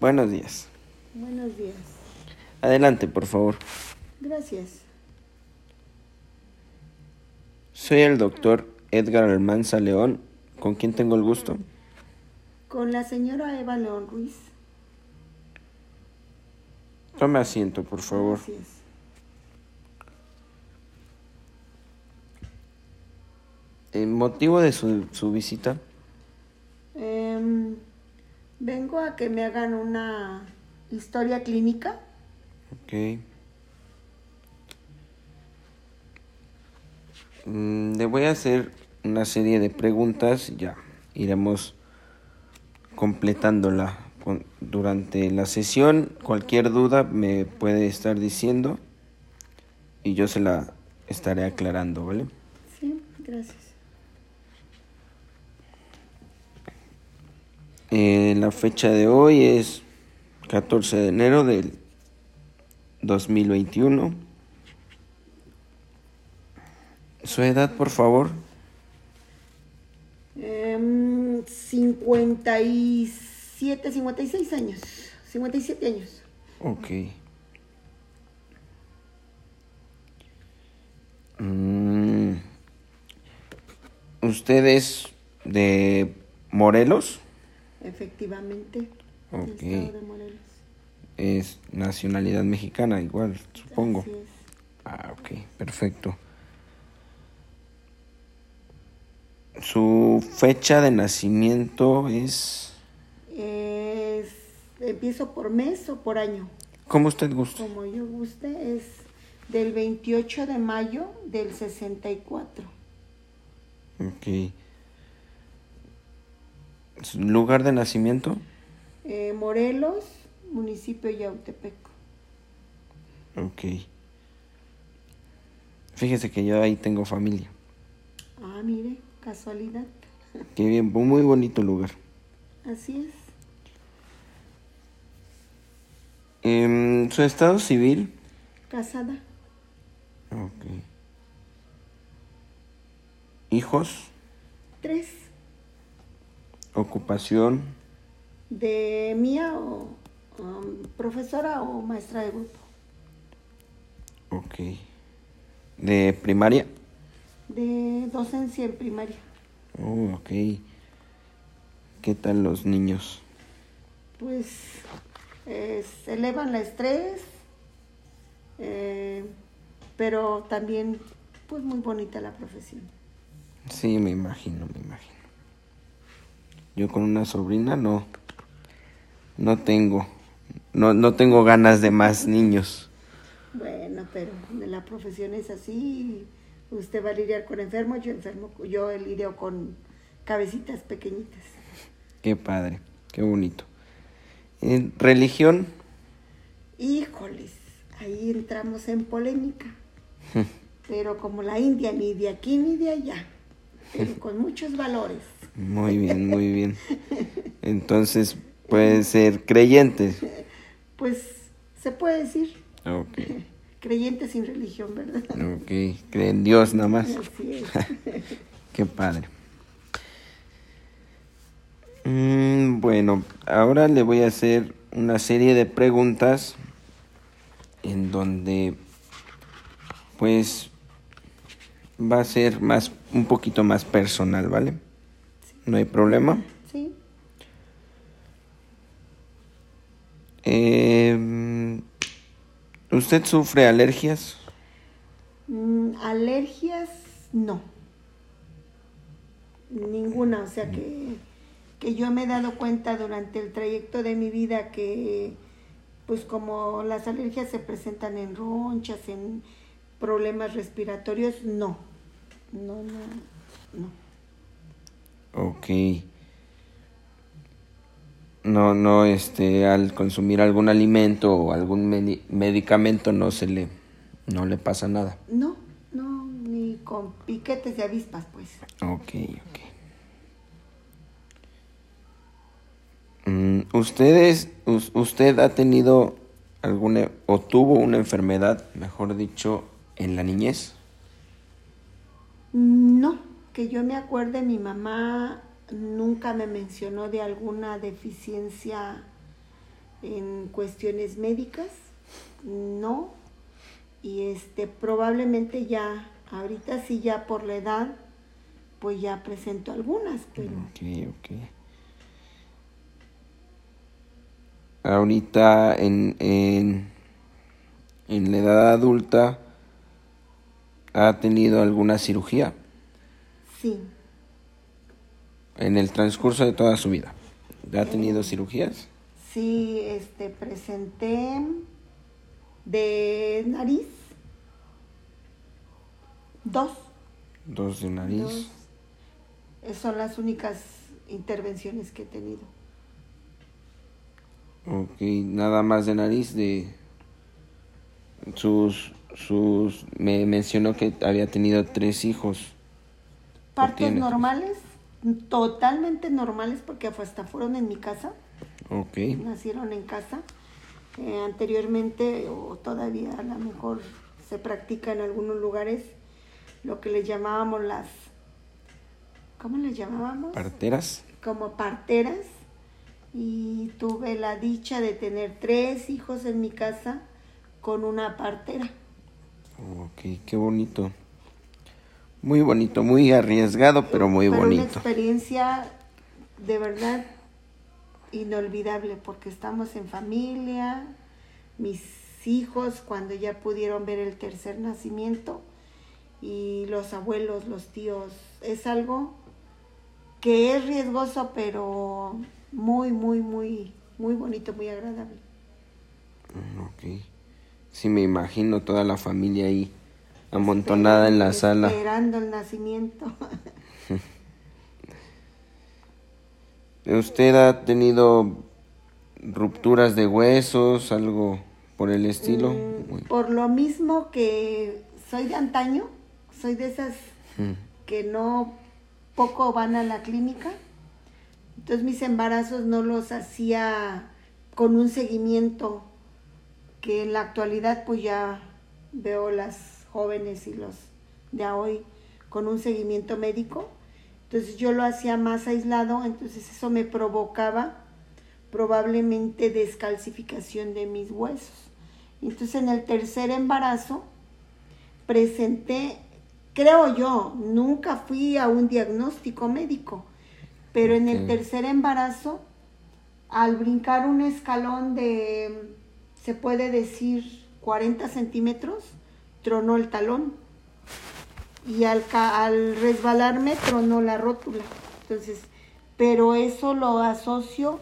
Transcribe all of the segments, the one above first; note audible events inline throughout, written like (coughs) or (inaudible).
Buenos días. Buenos días. Adelante, por favor. Gracias. Soy el doctor Edgar Almanza León. ¿Con quién tengo el gusto? Con la señora Eva León Ruiz. Tome asiento, por favor. Gracias. ¿El motivo de su, su visita? Em, vengo a que me hagan una historia clínica. Ok. Mm, le voy a hacer una serie de preguntas ya iremos completándola durante la sesión. Cualquier duda me puede estar diciendo y yo se la estaré aclarando, ¿vale? Sí, gracias. Eh, la fecha de hoy es 14 de enero del 2021. Su edad, por favor. Em, 57, 56 años. 57 años. Ok. Mm. ¿Usted es de Morelos? Efectivamente. del Ok. estado de Morelos. Es nacionalidad mexicana, igual, supongo. Así es. Ah, ok, perfecto. Su fecha de nacimiento es... Es- empiezo por mes o por año. ¿Cómo usted gusta? Como yo guste, es del 28 de mayo del 64. Ok. ¿Su lugar de nacimiento? Eh, Morelos, municipio Yautepec. Ok. Fíjese que yo ahí tengo familia. Ah, mire, casualidad. Qué bien, muy bonito lugar. Así es. Em, ¿Su estado civil? Casada. Ok. ¿Hijos? Tres. ¿Ocupación? De mía o um, profesora o maestra de grupo. Ok. ¿De primaria? De docencia en primaria. Oh, ok. ¿Qué tal los niños? Pues eh, se elevan la estrés, eh, pero también pues muy bonita la profesión. Sí, me imagino, me imagino. Yo con una sobrina no, no tengo, no, no tengo ganas de más niños. Bueno, pero de la profesión es así. Usted va a lidiar con enfermos, yo enfermo, yo lidio con cabecitas pequeñitas. Qué padre, qué bonito. ¿En religión? Híjoles, ahí entramos en polémica. (laughs) Pero como la India, ni de aquí ni de allá, pero con muchos valores. Muy bien, muy bien. Entonces, puede ser creyente. Pues se puede decir Ok, creyente sin religión, ¿verdad? ok. Cree en Dios nada más. Así es. (laughs) Qué padre. Mm, bueno, ahora le voy a hacer una serie de preguntas en donde pues va a ser más un poquito más personal, ¿vale? No hay problema. Sí, Eh, ¿Usted sufre alergias? Mm, alergias, no. Ninguna, o sea que, que yo me he dado cuenta durante el trayecto de mi vida que, pues como las alergias se presentan en ronchas, en problemas respiratorios, no. No, no, no. Ok. No, no, este, al consumir algún alimento o algún medi- medicamento no se le, no le pasa nada. No, no, ni con piquetes de avispas, pues. Ok, ok. Mm, ¿Ustedes, us- usted ha tenido alguna, o tuvo una enfermedad, mejor dicho, en la niñez? No, que yo me acuerde, mi mamá nunca me mencionó de alguna deficiencia en cuestiones médicas, no. Y este probablemente ya, ahorita sí ya por la edad, pues ya presento algunas, pero... Ok, ok. Ahorita en, en, en la edad adulta, ¿ha tenido alguna cirugía? Sí. En el transcurso de toda su vida. ¿Ha tenido cirugías? Sí, este, presenté de nariz dos. Dos de nariz. Dos. Son las únicas intervenciones que he tenido. Ok, nada más de nariz de sus sus me mencionó que había tenido tres hijos. Partos normales, totalmente normales porque hasta fueron en mi casa, Ok. nacieron en casa. Eh, anteriormente o todavía a lo mejor se practica en algunos lugares lo que les llamábamos las, ¿cómo les llamábamos? Parteras. como parteras y tuve la dicha de tener tres hijos en mi casa con una partera. Ok, qué bonito. Muy bonito, muy arriesgado, pero muy una bonito. experiencia de verdad inolvidable porque estamos en familia, mis hijos cuando ya pudieron ver el tercer nacimiento y los abuelos, los tíos, es algo que es riesgoso pero muy, muy, muy, muy bonito, muy agradable. Ok. Sí, me imagino toda la familia ahí amontonada en la sala. Esperando el nacimiento. (laughs) ¿Usted ha tenido rupturas de huesos, algo por el estilo? Muy- Por lo mismo que soy de antaño, soy de esas Mm, que no poco van a la clínica. Entonces mis embarazos no los hacía con un seguimiento que en la actualidad pues ya veo las jóvenes y los de hoy con un seguimiento médico. Entonces yo lo hacía más aislado, entonces eso me provocaba probablemente descalcificación de mis huesos. Entonces en el tercer embarazo presenté, creo yo, nunca fui a un diagnóstico médico, pero en el tercer embarazo, al brincar un escalón de, se puede decir, 40 centímetros, tronó el talón. Y al, al resbalarme tronó la rótula. Entonces, pero eso lo asocio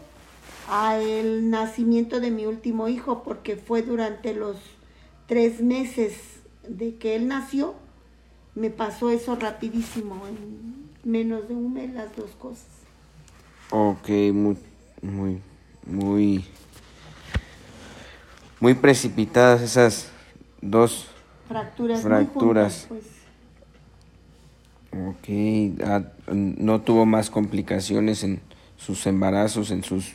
al nacimiento de mi último hijo, porque fue durante los tres meses de que él nació, me pasó eso rapidísimo, en menos de un mes las dos cosas. Ok, muy, muy, muy, muy precipitadas esas dos. Fracturas. Fracturas. Muy juntas, pues. Ok, ah, no tuvo más complicaciones en sus embarazos, en sus,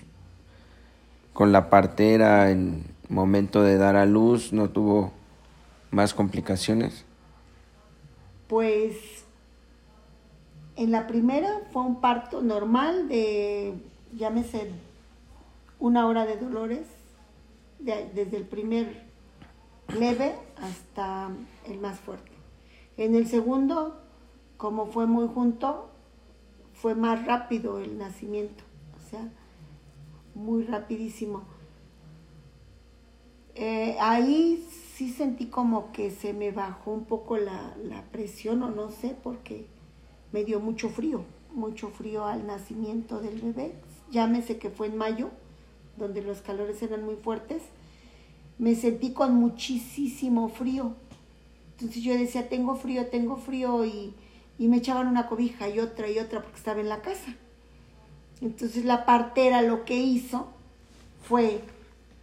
con la partera, en momento de dar a luz, no tuvo más complicaciones. Pues en la primera fue un parto normal de, llámese, una hora de dolores, de- desde el primer leve hasta el más fuerte. En el segundo, como fue muy junto, fue más rápido el nacimiento, o sea, muy rapidísimo. Eh, ahí sí sentí como que se me bajó un poco la, la presión o no sé, porque me dio mucho frío, mucho frío al nacimiento del bebé. Llámese que fue en mayo, donde los calores eran muy fuertes. Me sentí con muchísimo frío. Entonces yo decía, tengo frío, tengo frío, y, y me echaban una cobija y otra y otra porque estaba en la casa. Entonces la partera lo que hizo fue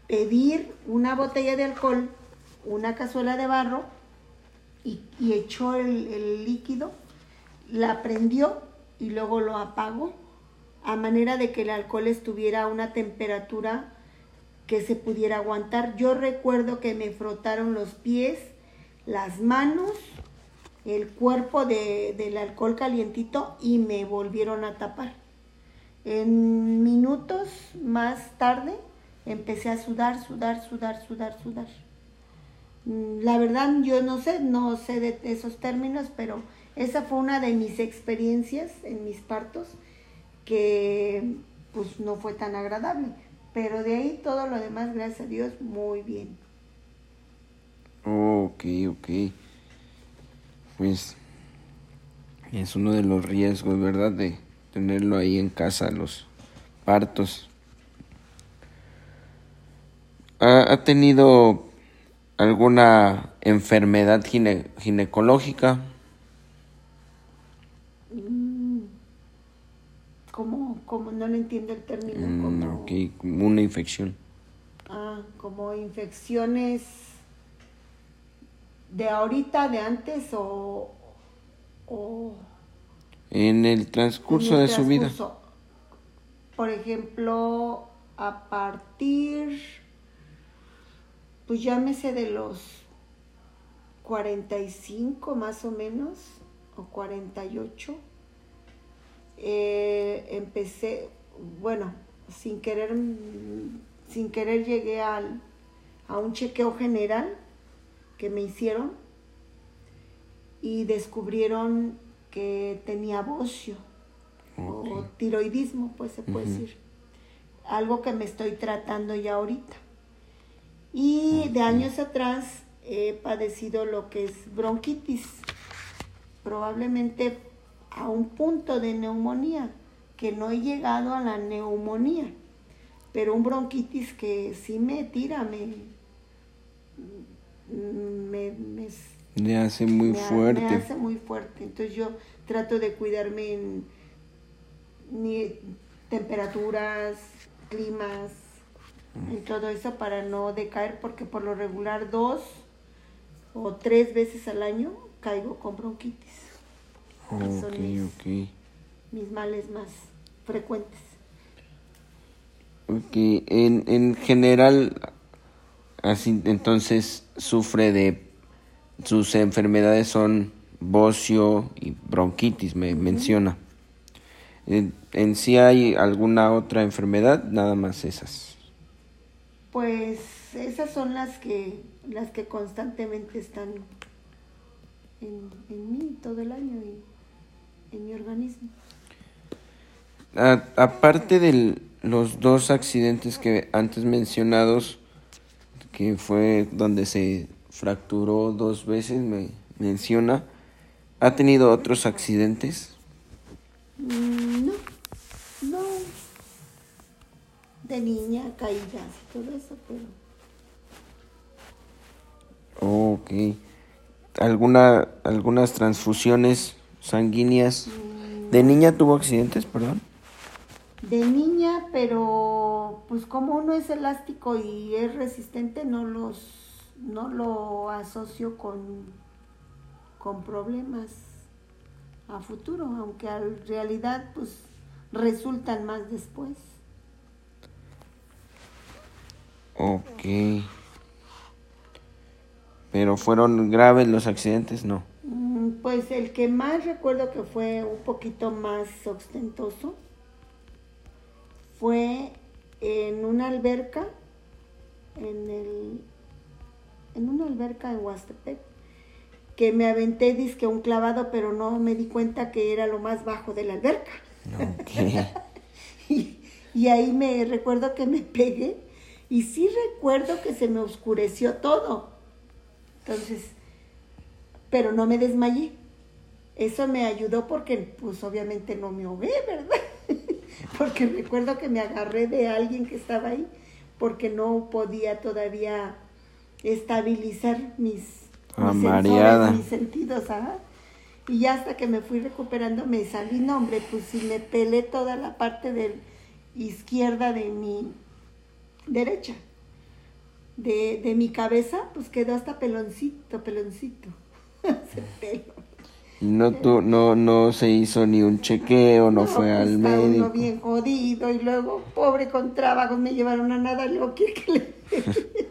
pedir una botella de alcohol, una cazuela de barro y, y echó el, el líquido, la prendió y luego lo apagó a manera de que el alcohol estuviera a una temperatura que se pudiera aguantar. Yo recuerdo que me frotaron los pies, las manos, el cuerpo de- del alcohol calientito y me volvieron a tapar. En minutos más tarde empecé a sudar, sudar, sudar, sudar, sudar. Mm, la verdad yo no sé, no sé de esos términos, pero esa fue una de mis experiencias en mis partos que pues no fue tan agradable. Pero de ahí todo lo demás, gracias a Dios, muy bien. ok, ok. Pues es uno de los riesgos, ¿verdad? De tenerlo ahí en casa, los partos. ¿Ha, tenido alguna enfermedad ginecológica? Mm, ¿Cómo, ¿Cómo? No le entiendo el término. Mm, como... como una infección. Ah, como infecciones de ahorita, de antes o... o en el transcurso de su vida. Por ejemplo, a partir, pues llámese de los 45 más o menos, o 48, eh, empecé, bueno, sin querer, sin querer llegué al, a un chequeo general que me hicieron y descubrieron que tenía bocio o tiroidismo, pues se puede decir. Algo que me estoy tratando ya ahorita. Y de años atrás he padecido lo que es bronquitis, probablemente a un punto de neumonía, que no he llegado a la neumonía, pero un bronquitis que sí me tira, me, me, me, hace muy fuerte. Me hace muy fuerte. Entonces yo trato de cuidarme en ni temperaturas, climas, en todo eso para no decaer, porque por lo regular dos o tres veces al año caigo con bronquitis. Ok, mis, mis males más frecuentes. Ok, en, en general, así entonces sufre de sus enfermedades son bocio y bronquitis, me menciona. En, sí hay alguna otra enfermedad, nada más esas. Pues esas son las que las que constantemente están en, mí todo el año y en mi organismo. aparte de los dos accidentes que antes mencionados, que fue donde se fracturó dos veces, me menciona, ¿ha tenido otros accidentes? Mm, no, no. De niña, caídas y todo eso, pero... Ok. ¿Alguna, ¿Algunas transfusiones sanguíneas? ¿De niña tuvo accidentes, perdón? De niña, pero pues como uno es elástico y es resistente, no los no lo asocio con, con problemas a futuro, aunque en realidad pues resultan más después. Ok. Pero fueron graves los accidentes, ¿no? Mm, pues el que más recuerdo que fue un poquito más ostentoso fue en una alberca, en el, en una alberca en Huastepec que me aventé disque un clavado, pero no me di cuenta que era lo más bajo de la alberca. (laughs) y, ahí me recuerdo que me pegué y sí recuerdo que se me oscureció todo. Entonces, pero no me desmayé. Eso me ayudó porque pues obviamente no me ahogué, ¿verdad? (laughs) porque recuerdo que me agarré de alguien que estaba ahí porque no podía todavía estabilizar mis Ah, mareada. mis sentidos, Y ya hasta que me fui recuperando me salí, no hombre, pues si me pelé toda la parte de izquierda de mi derecha. De, de mi cabeza, pues quedó hasta peloncito, peloncito. No, tu, no, no se hizo ni un chequeo, no, fue pues, al médico. Uno bien jodido y luego, pobre con trabajos, me llevaron a nada, luego quiere que le, (laughs)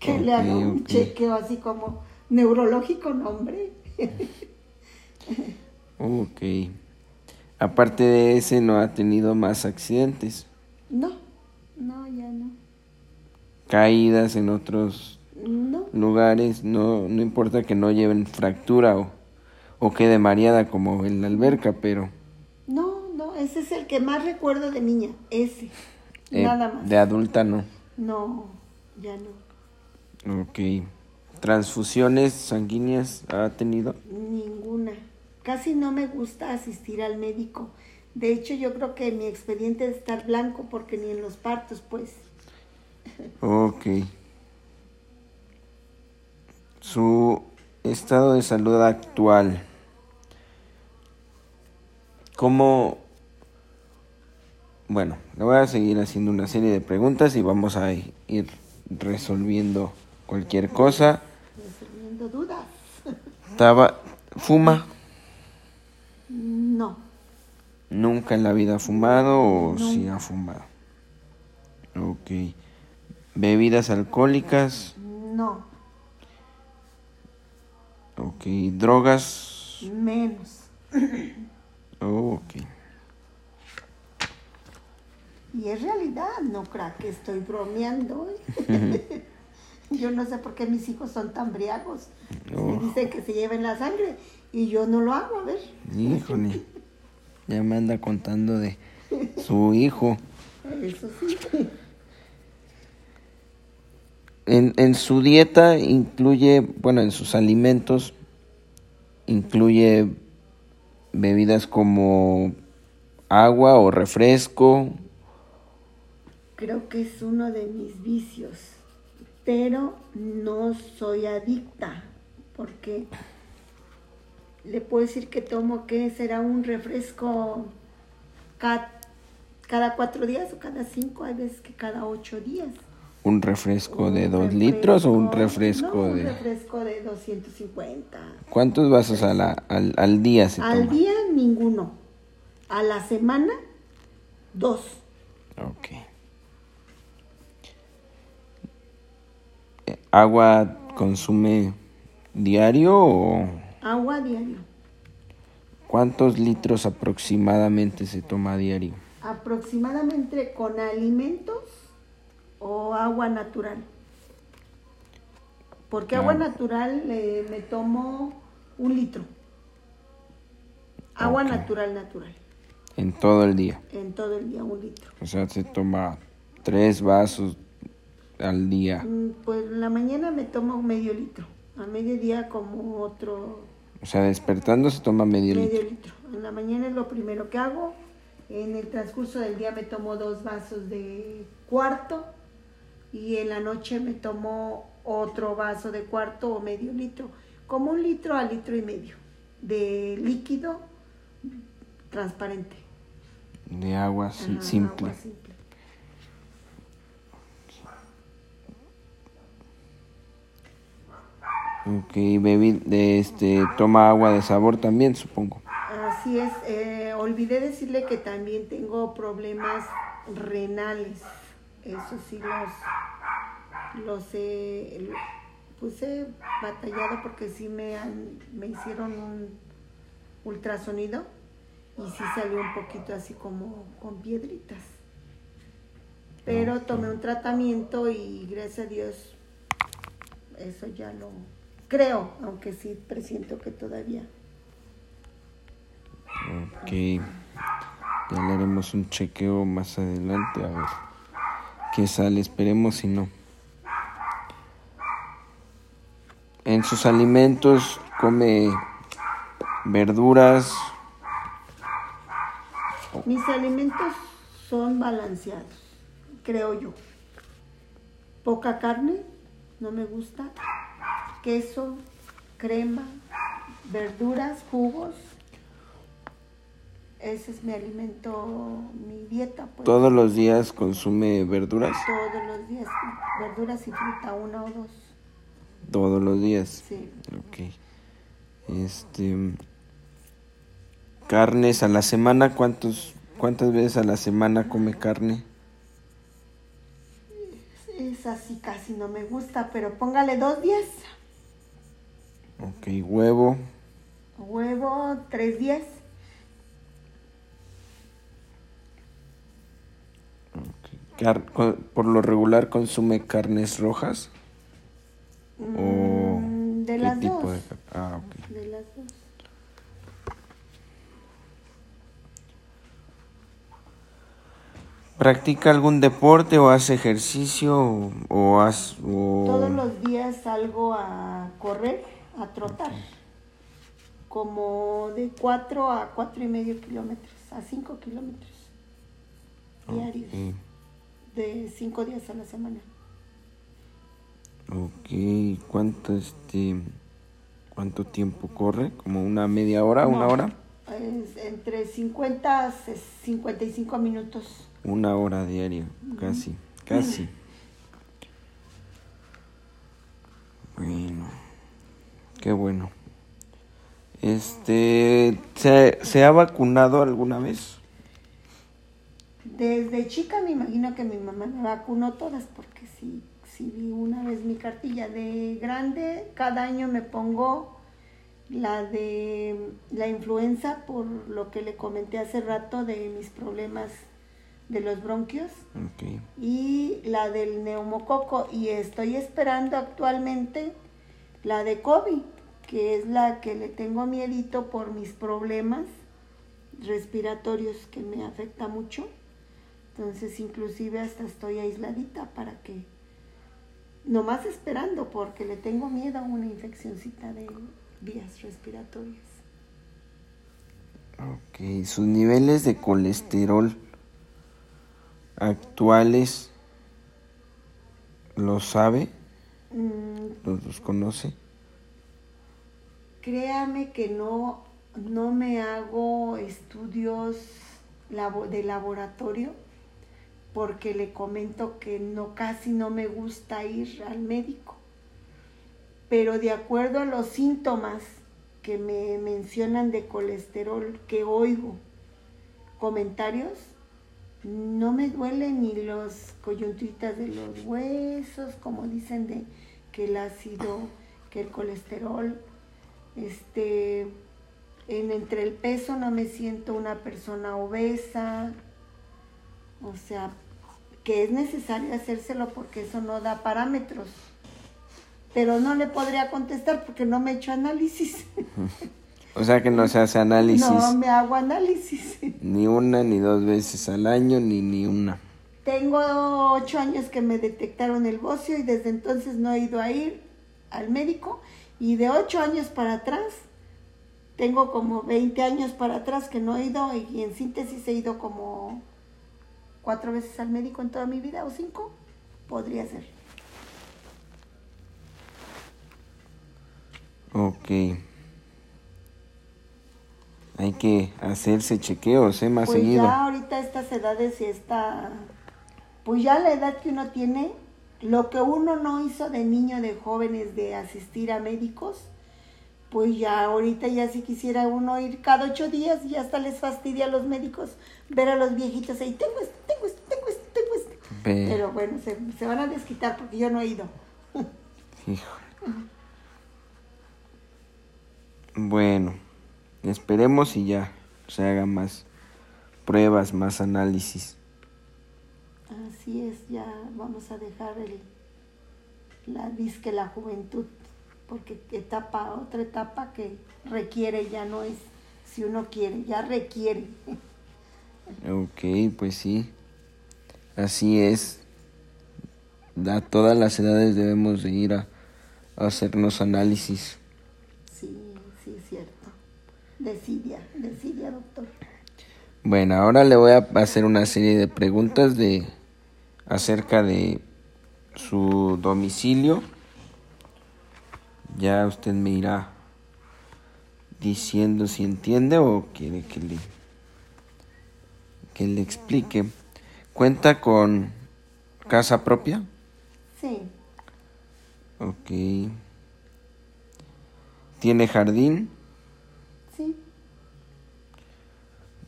que le haga un chequeo así como neurológico nombre. ok. Aparte de ese, ¿no ha tenido más accidentes? No, no, ya no. caídas en otros No, lugares, no, no importa que no lleven fractura o, o quede mareada como en la alberca, pero no, no, ese es el que más recuerdo de niña, ese. eh, Nada más. de adulta no. No, ya no. Ok. ¿Transfusiones sanguíneas ha tenido? Ninguna. Casi no me gusta asistir al médico. De hecho, yo creo que mi expediente es estar blanco porque ni en los partos, pues. Ok. Su estado de salud actual. ¿Cómo? Bueno, le voy a seguir haciendo una serie de preguntas y vamos a ir resolviendo cualquier cosa. Resolviendo dudas. Taba- ¿Fuma? No, ¿Nunca en la vida ha fumado o sí Nunca. ha fumado? Ok. ¿Bebidas alcohólicas? no, Ok. ¿Drogas? menos. Oh, ok. Y es realidad, no crea que estoy bromeando. ¿eh? (laughs) yo no sé por qué mis hijos son tan briagos. Oh. Se dicen que se lleven la sangre y yo no lo hago, a ver. Híjole. (laughs) Ya me anda contando de su hijo. Eso sí. En, en su dieta incluye, bueno, en sus alimentos incluye bebidas como agua o refresco. Creo que es uno de mis vicios, pero no soy adicta, porque le puedo decir que tomo, que será un refresco ca- cada, cuatro días o cada cinco, hay veces que cada ocho días. ¿Un refresco de Un dos litros o un no, refresco un de... refresco de 250. ¿Cuántos vasos a la- al, al día se Al toma? día ninguno, a la semana dos. Ok. Eh, ¿Agua consume diario o Agua diario. cuántos litros aproximadamente se toma a diario? aproximadamente con alimentos o agua natural. Porque agua Ah. natural eh, me tomo un litro. Agua natural, natural. En todo el día. En todo el día un litro. O sea, se toma tres vasos al día. Mm, Pues en la mañana me tomo medio litro. A mediodía como otro O sea, despertando se toma medio medio litro. litro. En la mañana es lo primero que hago. En el transcurso del día me tomo dos vasos de cuarto y en la noche me tomo otro vaso de cuarto o medio litro, como un litro a litro y medio de líquido transparente. De agua Ajá, simple. agua simple. Ok, bebi de este, toma agua de sabor también, supongo. Así es, eh, olvidé decirle que también tengo problemas renales. Eso sí los, los he, pues he batallado porque sí me, han- me hicieron un ultrasonido y sí salió un poquito así como con piedritas. Pero tomé un tratamiento y gracias a Dios eso ya lo creo, aunque sí presiento que todavía. Ok. Ya le haremos un chequeo más adelante a ver qué sale. Esperemos si no. En sus alimentos come verduras. Mis alimentos son balanceados, creo yo. Poca carne, no me gusta. Queso, crema, verduras, jugos. Ese es mi alimento, mi dieta. Pues. Todos los días consume verduras. Todos los días. Verduras y fruta, una o dos. Todos los días. Sí. Ok. Este. Carnes a la semana. ¿Cuántos, ¿Cuántas veces a la semana come carne? Es así, casi no me gusta, pero póngale dos días. Ok. Huevo. Huevo, tres días. Ok. por lo regular consume carnes rojas? ¿O mm, de las dos. Ah, De las dos. ¿Practica algún deporte o hace ejercicio o, has, Todos los días salgo a correr, a trotar, como de 4 a cuatro y medio kilómetros, a 5 kilómetros diarios, de 5 días a la semana. Ok, ¿cuánto, este, cuánto tiempo corre? ¿Como una media hora, una hora? entre 50 a 55 minutos. Una hora diaria, casi, casi. (laughs) Bueno, qué bueno. Este, ¿se, ha vacunado alguna vez? Desde chica me imagino que mi mamá me vacunó todas porque sí, sí vi una vez mi cartilla. De grande, cada año me pongo la de la influenza por lo que le comenté hace rato de mis problemas de los bronquios. Y la del neumococo. Y estoy esperando actualmente la de COVID, que es la que le tengo miedito por mis problemas respiratorios que me afecta mucho. Entonces inclusive hasta estoy aisladita para que, nomás esperando porque le tengo miedo a una infeccióncita de vías respiratorias. Ok, sus niveles de colesterol actuales lo sabe? Mm. ¿Los, conoce? Créame que no, no me hago estudios de laboratorio porque le comento que no casi no me gusta ir al médico. Pero de acuerdo a los síntomas que me mencionan de colesterol que oigo, comentarios, no me duelen ni los coyuntitas de los huesos, como dicen de que el ácido, que el colesterol, este, en entre el peso no me siento una persona obesa, o sea, que es necesario hacérselo porque eso no da parámetros. Pero no le podría contestar porque no me he hecho análisis. (laughs) O sea que no se hace análisis. No me hago análisis. Ni una, ni dos veces al año, ni ni una. Tengo ocho años que me detectaron el bocio y desde entonces no he ido a ir al médico. Y de ocho años para atrás, tengo como 20 años para atrás que no he ido y en síntesis he ido como cuatro veces al médico en toda mi vida o cinco. Podría ser. Ok. Hay que hacerse chequeos, ¿eh? Más pues seguido. Ya ahorita estas edades y esta... Pues ya la edad que uno tiene, lo que uno no hizo de niño, de jóvenes, de asistir a médicos, pues ya ahorita ya si quisiera uno ir cada ocho días y hasta les fastidia a los médicos ver a los viejitos ahí, tengo esto, tengo esto, tengo esto, tengo esto. Pero bueno, se, se, van a desquitar porque yo no he ido. Hijo. Bueno. Esperemos y ya se hagan más pruebas, más análisis. Así es, ya vamos a dejar el, la disque la juventud, porque etapa, otra etapa que requiere ya no es si uno quiere, ya requiere. Ok, pues sí, así es. A todas las edades debemos de ir a hacernos análisis. Decidia, decidia, doctor. Bueno, ahora le voy a hacer una serie de preguntas de acerca de su domicilio. Ya usted me irá diciendo si entiende o quiere que le que le explique. ¿Cuenta con casa propia? Sí. Ok. ¿Tiene jardín?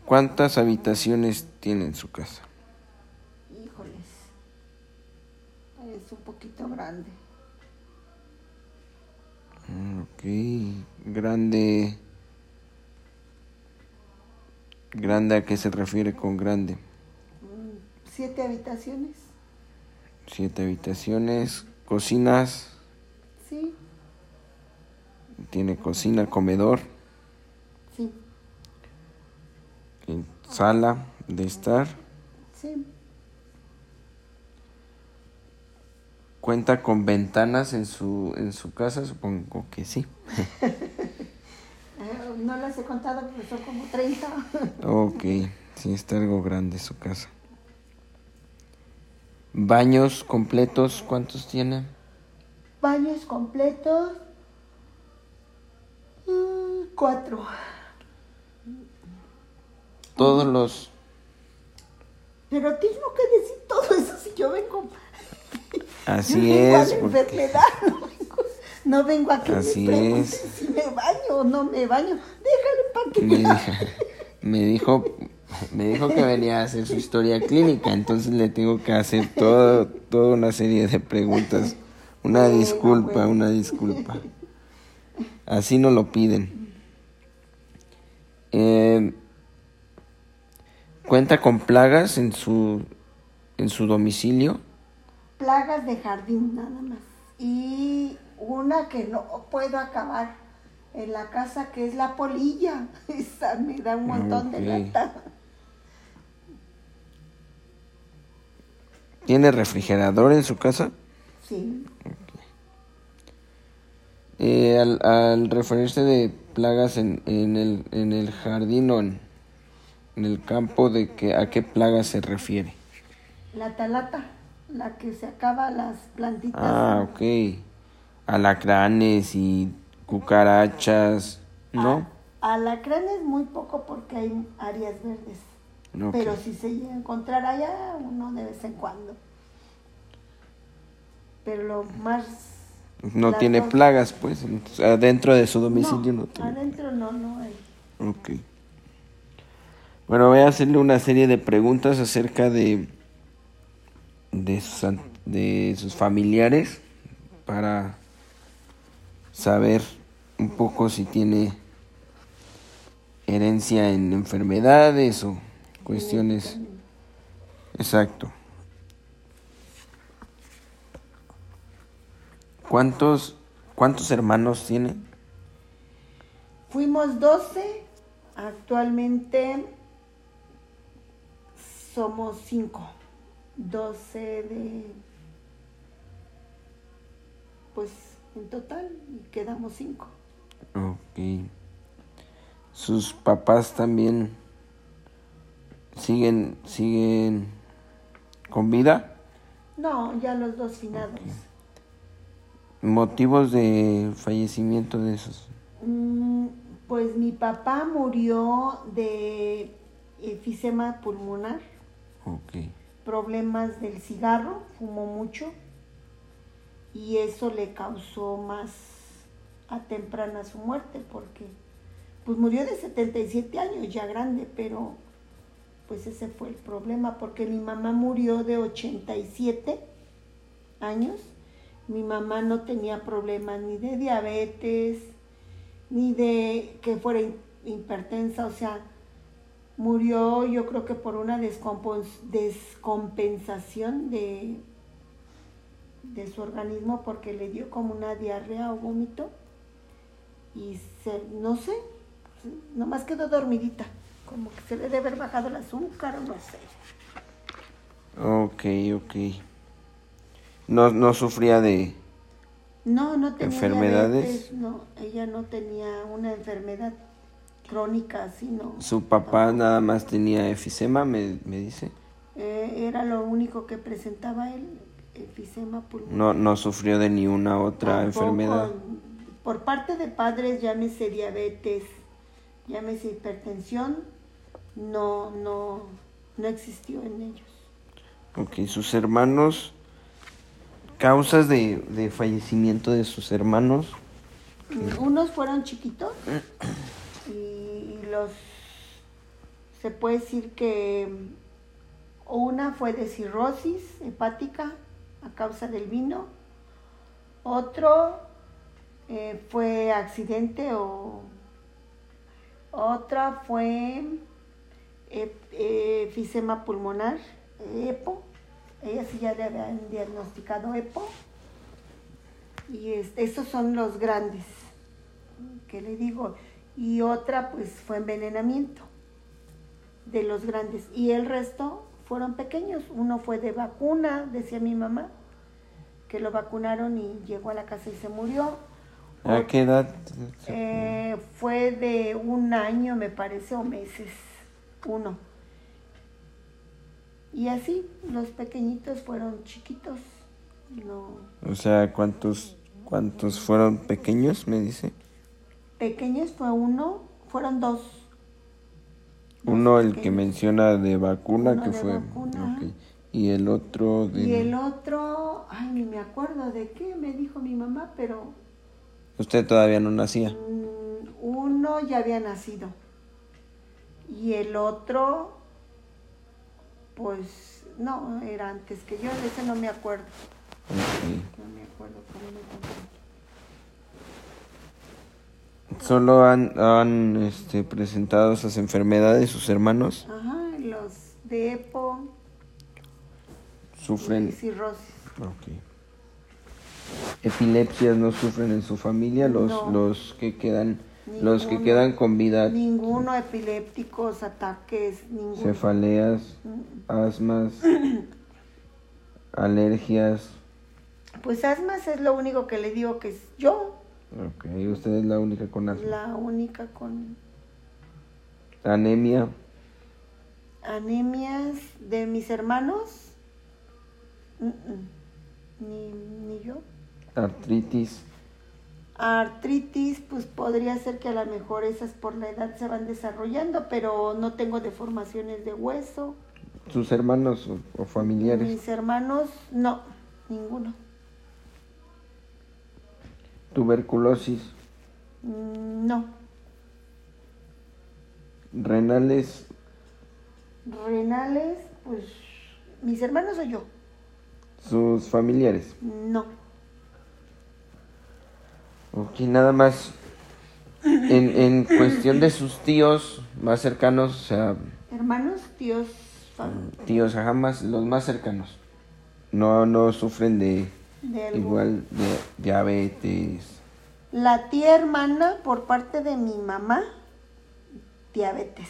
¿Cuántas habitaciones tiene en su casa? Híjoles, es un poquito grande. Mm, ok, grande. ¿Grande a qué se refiere con grande? Mm, siete habitaciones. Siete habitaciones, cocinas. Sí, Tiene cocina, comedor, sí, sala de estar. sí. Cuenta con ventanas en su en su casa, supongo que sí. (laughs) Eh, no las he contado, pero son como 30. (laughs) Ok, sí está algo grande su casa. Baños completos, ¿cuántos tiene? Baños completos. mm, Cuatro. Todos los Pero tengo que decir todo eso si yo vengo. Así yo vengo es, a la porque- enfermedad, (laughs) no vengo, no vengo a que Así me es. si me baño o no me baño. Déjale para que me me dijo, me dijo me dijo que venía a hacer su historia clínica, entonces le tengo que hacer todo toda una serie de preguntas. Una Bueno, disculpa, bueno. una disculpa. Así no lo piden. Eh, cuenta con plagas en su en su domicilio. Plagas de jardín nada más. Y una que no puedo acabar en la casa que es la polilla. (laughs) Esa me da un montón de lata. ¿Tiene refrigerador en su casa? Sí. Eh, al, al referirse de plagas en, en, el, en el jardín o en, en el campo, de que, ¿a qué plagas se refiere? La talata, la que se acaba las plantitas. Ah, ok. Alacranes y cucarachas, ¿no? Alacranes muy poco porque hay áreas verdes. Ok. Pero si se llega a encontrar allá, uno de vez en cuando. Pero lo más... No tiene dos- plagas, pues. adentro de su domicilio no, tiene. adentro no, no hay. Ok. Bueno, voy a hacerle una serie de preguntas acerca de, de, sus, de sus familiares para saber un poco si tiene herencia en enfermedades o cuestiones. Exacto. ¿Cuántos, cuántos hermanos tiene? Fuimos 12, actualmente somos 5. 12 de... Pues en total y quedamos 5. Ok. Sus papás también siguen siguen con vida. No, ya los dos finados. Motivos de fallecimiento de esos. Mm, Pues mi papá murió de efisema pulmonar, Ok. Problemas del cigarro, fumó mucho y eso le causó más a temprana su muerte porque pues murió de 77 años, ya grande, pero pues ese fue el problema porque mi mamá murió de 87 años. Mi mamá no tenía problemas ni de diabetes, ni de que fuera hipertensa, o sea, murió yo creo que por una descompensación de, de su organismo porque le dio como una diarrea o vómito y se, no sé, nomás quedó dormidita, como que se le debe haber bajado el azúcar o no sé. Ok, ok. No, no sufría de... No, no tenía ¿Enfermedades? diabetes, no, ella no tenía una enfermedad crónica así, no. Su papá nada más tenía efisema, me, me dice. Eh, era lo único que presentaba él, efisema pulmonar. No, no sufrió de ni una otra Tampoco, enfermedad. Por parte de padres, llámese diabetes, llámese hipertensión, no, no, no existió en ellos. Ok, sus hermanos... Causas de, de fallecimiento de sus hermanos. Unos fueron chiquitos (clears throat) los se puede decir que una fue de cirrosis hepática a causa del vino, otro eh, fue accidente o otra fue ep- eh, efisema pulmonar, EPO, ella sí ya le habían diagnosticado EPO. Y estos son los grandes, que le digo. Y otra pues fue envenenamiento de los grandes. Y el resto fueron pequeños. Uno fue de vacuna, decía mi mamá, que lo vacunaron y llegó a la casa y se murió. ¿A qué edad? Eh, fue de un año, me parece, o meses, uno. Y así, los pequeñitos fueron chiquitos. No. O sea, ¿cuántos, cuántos fueron pequeños, me dice? Pequeños fue uno, fueron dos. Uno, el que menciona de vacuna, que fue. Y el otro de. Y el otro, ay, ni me acuerdo de qué me dijo mi mamá, pero. Usted todavía no nacía. Mm, uno ya había nacido. Y el otro, pues, no, era antes que yo, de ese no me acuerdo. No me acuerdo cómo me ¿Solo han, han este, presentado esas enfermedades sus hermanos? Ajá, los de EPO. Sufren. Y cirrosis. Ok. ¿Epilepsias no sufren en su familia? Los, los que quedan. los que quedan con vida. Ninguno, epilépticos, ataques, ninguno. Cefaleas, mm. asmas, (clears throat) alergias. Pues asmas es lo único que le digo que es yo. Ok, usted es la única con asma. La única con... Anemia. Anemias de mis hermanos. Ni, ni yo. Artritis. Artritis, pues podría ser que a lo mejor esas por la edad se van desarrollando, pero no tengo deformaciones de hueso. ¿Sus hermanos o familiares? Mis hermanos, no, ninguno. Tuberculosis. Mm, no. Renales. Renales, pues mis hermanos o yo. Sus familiares. No. Ok, nada más. En, en cuestión de sus tíos más cercanos, o sea... Hermanos, tíos. Tíos, jamás los más cercanos. No, no sufren de Igual de diabetes. La tía hermana por parte de mi mamá, diabetes.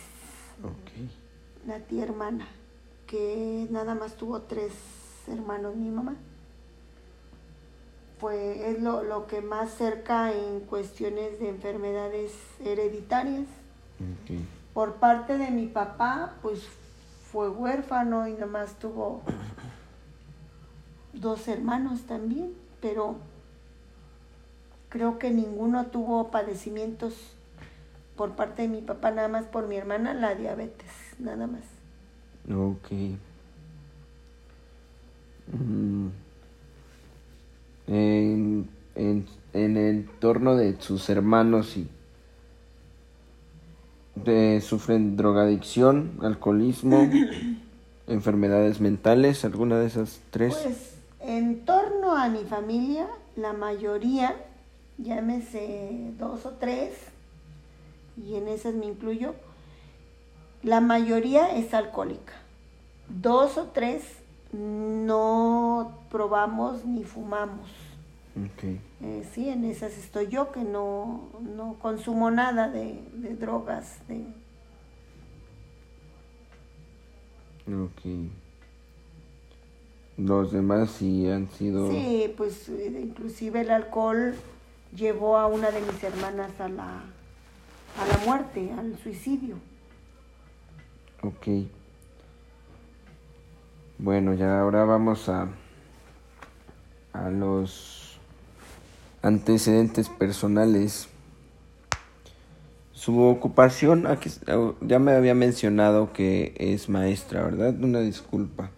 Ok. La tía hermana, que nada más tuvo tres hermanos mi mamá. Fue, es lo, lo que más cerca en cuestiones de enfermedades hereditarias. Okay. Por parte de mi papá, pues fue huérfano y nada más tuvo dos hermanos también, pero creo que ninguno tuvo padecimientos por parte de mi papá, nada más por mi hermana, la diabetes, nada más. Ok. Mm. En, en, en, el entorno de sus hermanos y de, sufren drogadicción, alcoholismo, (coughs) enfermedades mentales, alguna de esas tres. Pues en torno a mi familia, la mayoría, llámese dos o tres, y en esas me incluyo, la mayoría es alcohólica. Dos o tres no probamos ni fumamos. Okay. Eh, sí, en esas estoy yo, que no, no consumo nada de, de drogas. De... Ok. Los demás sí han sido... Sí, pues eh, inclusive el alcohol llevó a una de mis hermanas a la, a la muerte, al suicidio. Ok. Bueno, ya ahora vamos a, a los antecedentes personales. Su ocupación, aquí, ya me había mencionado que es maestra, ¿verdad? Una disculpa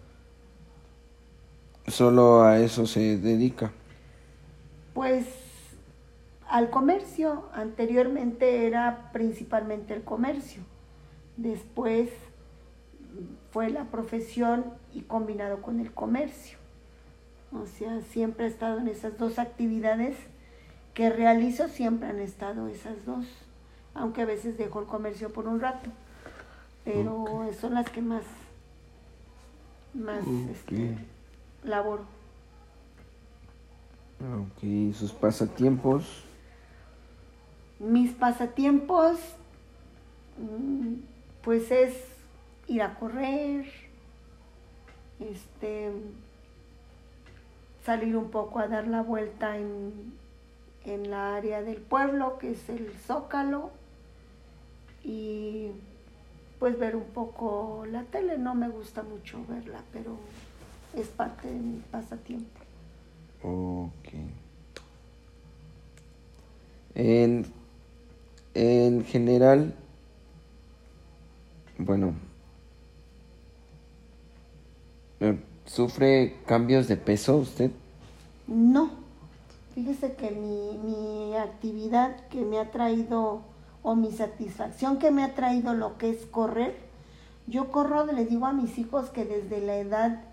solo a eso se dedica? Pues al comercio. Anteriormente era principalmente el comercio. Después fue la profesión y combinado con el comercio. O sea, siempre he estado en esas dos actividades que realizo, siempre han estado esas dos. Aunque a veces dejo el comercio por un rato. Pero son las que más, más este, laboro. Ok, sus pasatiempos. Mis pasatiempos, mm, pues es ir a correr, este, salir un poco a dar la vuelta en, en la área del pueblo, que es el Zócalo, y pues ver un poco la tele. No me gusta mucho verla, pero es parte de mi pasatiempo. Ok. En, en general, bueno, ¿sufre cambios de peso usted? No. Fíjese que mi, mi actividad que me ha traído o mi satisfacción que me ha traído lo que es correr, yo corro, les digo a mis hijos que desde la edad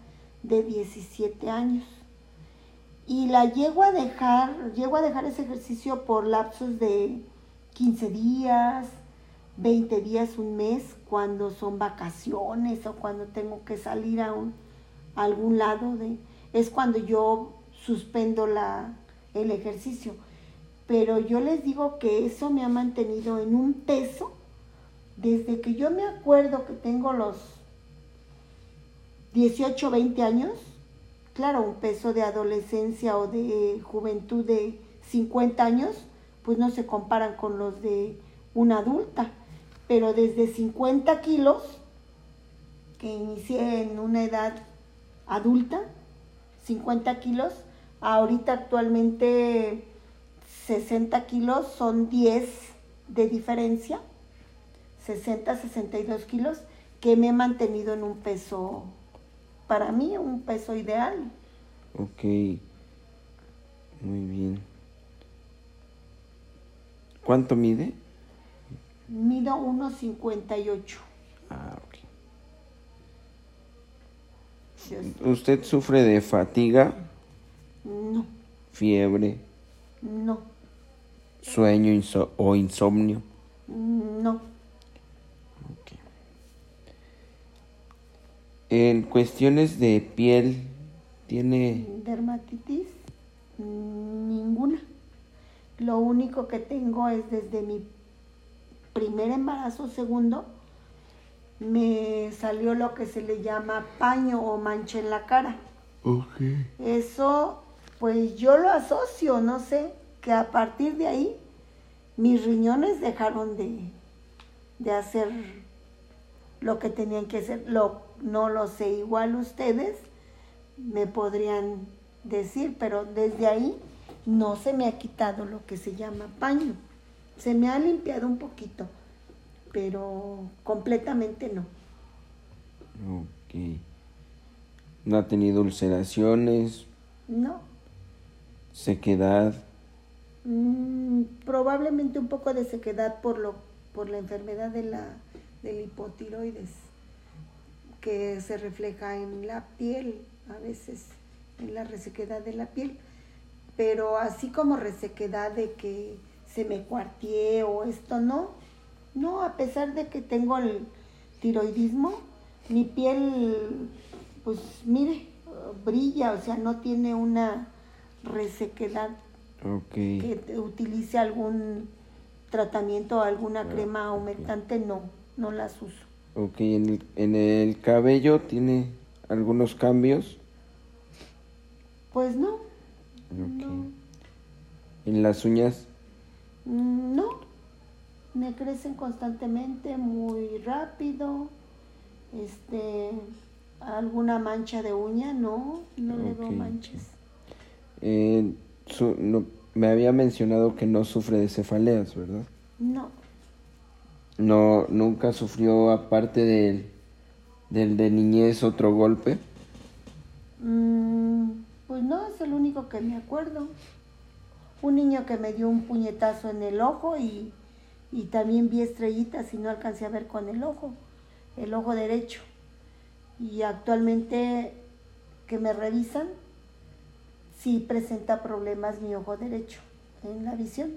de 17 años. Y la llego a dejar, llego a dejar ese ejercicio por lapsos de 15 días, 20 días, un mes, cuando son vacaciones o cuando tengo que salir a, un, algún lado. De, es cuando yo suspendo la, el ejercicio. Pero yo les digo que eso me ha mantenido en un peso desde que yo me acuerdo que tengo los 18, 20 años claro, un peso de adolescencia o de juventud de 50 años, pues no se comparan con los de una adulta. Pero desde 50 kilos, que inicié en una edad adulta, 50 kilos, ahorita actualmente 60 kilos son 10 de diferencia, 60, 62 kilos, que me he mantenido en un peso para mí un peso ideal. Ok, muy bien. ¿Cuánto mide? Mido 1,58. Ah, ok. ¿Usted sufre de fatiga? No. ¿Fiebre? No. ¿Sueño o insomnio? No. En cuestiones de piel, ¿tiene dermatitis? Ninguna. Lo único que tengo es desde mi primer embarazo, segundo, me salió lo que se le llama paño o mancha en la cara. Okay. Eso, pues yo lo asocio, no sé, que a partir de ahí mis riñones dejaron de, de hacer lo que tenían que hacer. Lo, no lo sé, igual ustedes me podrían decir, pero desde ahí no se me ha quitado lo que se llama paño. Se me ha limpiado un poquito, pero completamente no. Ok. ¿No ha tenido ulceraciones? No. ¿Sequedad? Mm, probablemente un poco de sequedad por, lo, por la enfermedad de la del hipotiroides, que se refleja en la piel, a veces en la resequedad de la piel, pero así como resequedad de que se me cuartié o esto no, no, a pesar de que tengo el tiroidismo, mi piel, pues mire, brilla, o sea, no tiene una resequedad que utilice algún tratamiento o alguna ah, crema aumentante, no no las uso. Ok, en el, en el cabello tiene algunos cambios. Pues no. Ok. ¿En las uñas? Mm, no. Me crecen constantemente, muy rápido. Este, alguna mancha de uña, no, no le veo manchas. Eh, no, me había mencionado que no sufre de cefaleas, ¿verdad? No. No, nunca sufrió aparte del, del de niñez otro golpe. Mm, pues no, es el único que me acuerdo. Un niño que me dio un puñetazo en el ojo y, y también vi estrellitas y no alcancé a ver con el ojo, el ojo derecho. Y actualmente que me revisan, sí presenta problemas mi ojo derecho en la visión.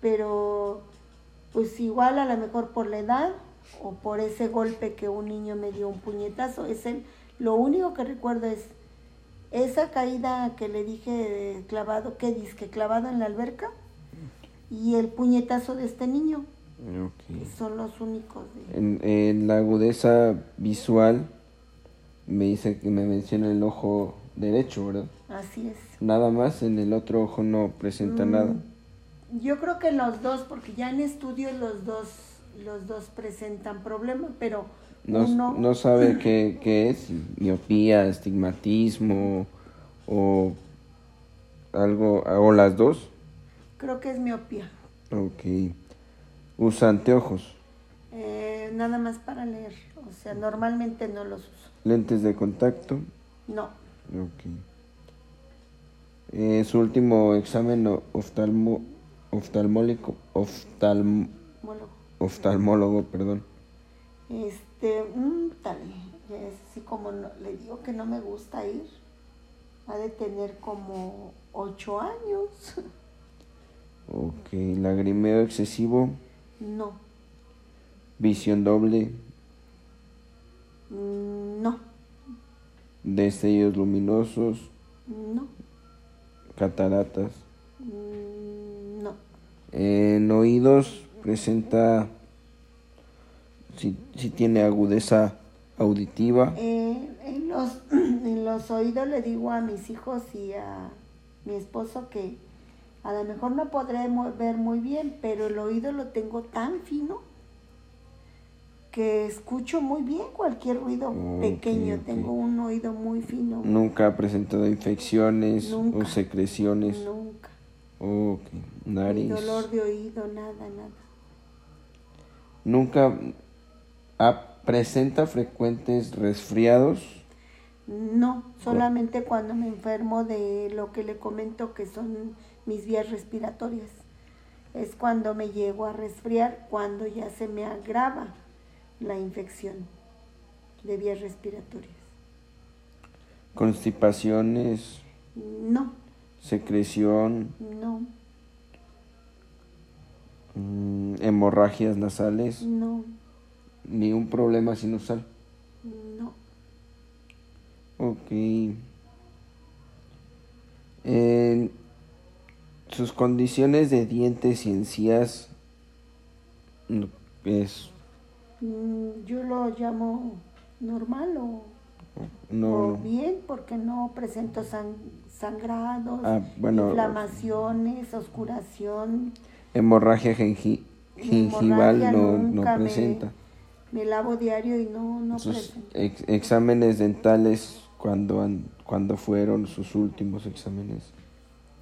Pero pues igual a lo mejor por la edad o por ese golpe que un niño me dio un puñetazo. Es el, lo único que recuerdo es Esa caída que le dije clavado, ¿qué dice? Clavado en la alberca y el puñetazo de este niño. Son los únicos. De... En, en la agudeza visual me dice que me menciona el ojo derecho, ¿verdad? Así es. Nada más, en el otro ojo no presenta Mm, nada. Yo creo que los dos, porque ya en estudios los dos, los dos presentan problemas, pero No, uno no sabe (laughs) qué, qué es, miopía, estigmatismo o algo, o las dos. creo que es miopía. Ok. Usa anteojos, Eh, nada más para leer. O sea, normalmente no los uso. lentes de contacto. No. Ok. Eh, su último examen oftalmo, oftalmólico, oftalm, oftalmólogo, perdón. Este, mm, tal, es así como no- le digo que no me gusta ir. Ha de tener como ocho años. Ok. Lagrimeo excesivo, No, visión doble, mm, no, destellos luminosos, no, cataratas. mm. En oídos presenta, si, si tiene agudeza auditiva, Eh, en, los, (clears throat) en los oídos le digo a mis hijos y a mi esposo que a lo mejor no podré ver muy bien, pero el oído lo tengo tan fino que escucho muy bien cualquier ruido pequeño. Tengo un oído muy fino. nunca ha presentado infecciones o secreciones. Nunca. Ok, Ni nariz. dolor de oído, nada, nada. Nunca ha- presenta frecuentes resfriados. No, solamente cuando me enfermo de lo que le comento que son mis vías respiratorias. Es cuando me llego a resfriar, cuando ya se me agrava la infección de vías respiratorias. Constipaciones, No, secreción, no, mm, hemorragias nasales, no, ni un problema sinusal. no. Ok. En sus condiciones de dientes y encías es Mm, Yo lo llamo normal o, no, o bien porque no presento san- sangrados, Ah, bueno. inflamaciones, oscuración. hemorragia gengi- gingival Hemorragia no, no me- presenta. Me lavo diario y no, no Sus presenta. ex- exámenes dentales cuando han, cuando fueron sus últimos exámenes.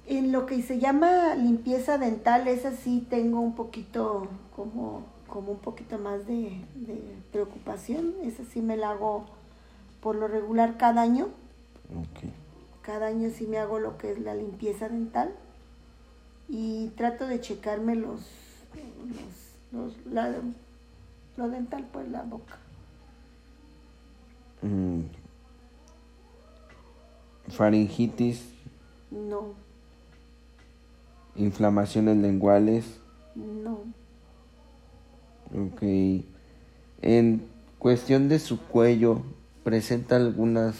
En lo que se llama limpieza dental, esa sí tengo un poquito, como, como un poquito más de, de preocupación. Esa sí me la hago por lo regular cada año. Ok. Cada año sí me hago lo que es la limpieza dental. Y trato de checarme los, los, los- la- lo dental, pues la boca. Mm. Faringitis, No, inflamaciones lenguales. no. Ok. En cuestión de su cuello, presenta algunas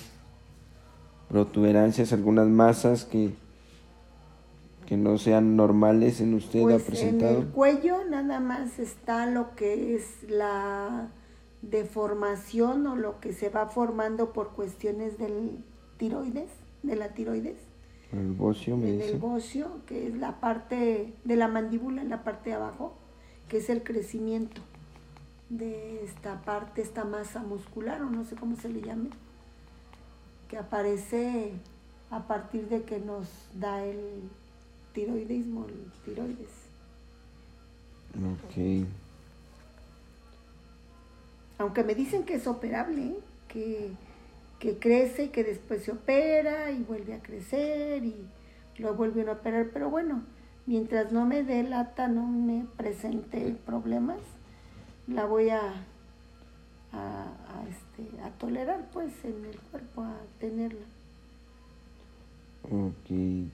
protuberancias, algunas masas que, que no sean normales en usted ha Pues en presentado. el cuello nada más está lo que es la deformación o lo que se va formando por cuestiones del tiroides, de la tiroides, El bocio me en dice. el bocio, que es la parte de la mandíbula, en la parte de abajo, que es el crecimiento de esta parte, esta masa muscular, o no sé cómo se le llame, que aparece a partir de que nos da el tiroidismo, el tiroides. Ok. Aunque me dicen que es operable, ¿eh? que, que crece y que después se opera y vuelve a crecer y lo vuelven a operar, pero bueno, mientras no me dé lata, no me presente problemas, la voy a, a, a, este, a tolerar pues en el cuerpo, a tenerla. Ok.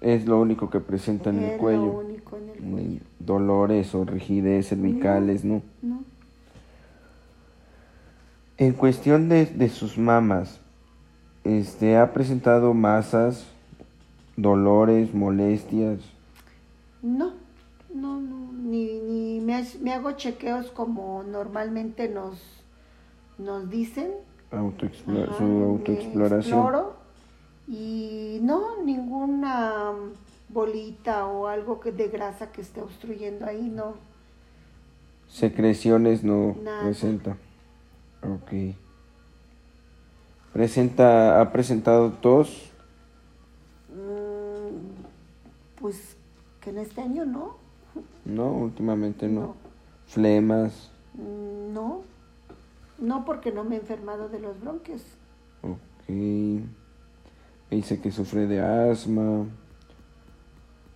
Es lo único que presenta en el es cuello. lo único en el Ni cuello. Dolores o rigidez cervicales, ¿no? ¿no? En cuestión de, de sus mamas, Este, ¿ha presentado masas, dolores, molestias? No, no, no, ni, ni me, me hago chequeos como normalmente nos, nos dicen. Autoexplo- Ajá, su me autoexploración. exploro y no, ninguna bolita o algo que de grasa que esté obstruyendo ahí, no. Secreciones no Nada. presenta. Ok. Presenta, ha presentado tos, Mm, Pues que en este año no. ¿No? Últimamente no. No. Flemas. Mm, No, no porque no me he enfermado de los bronquios. Ok. Me dice que sufre de asma,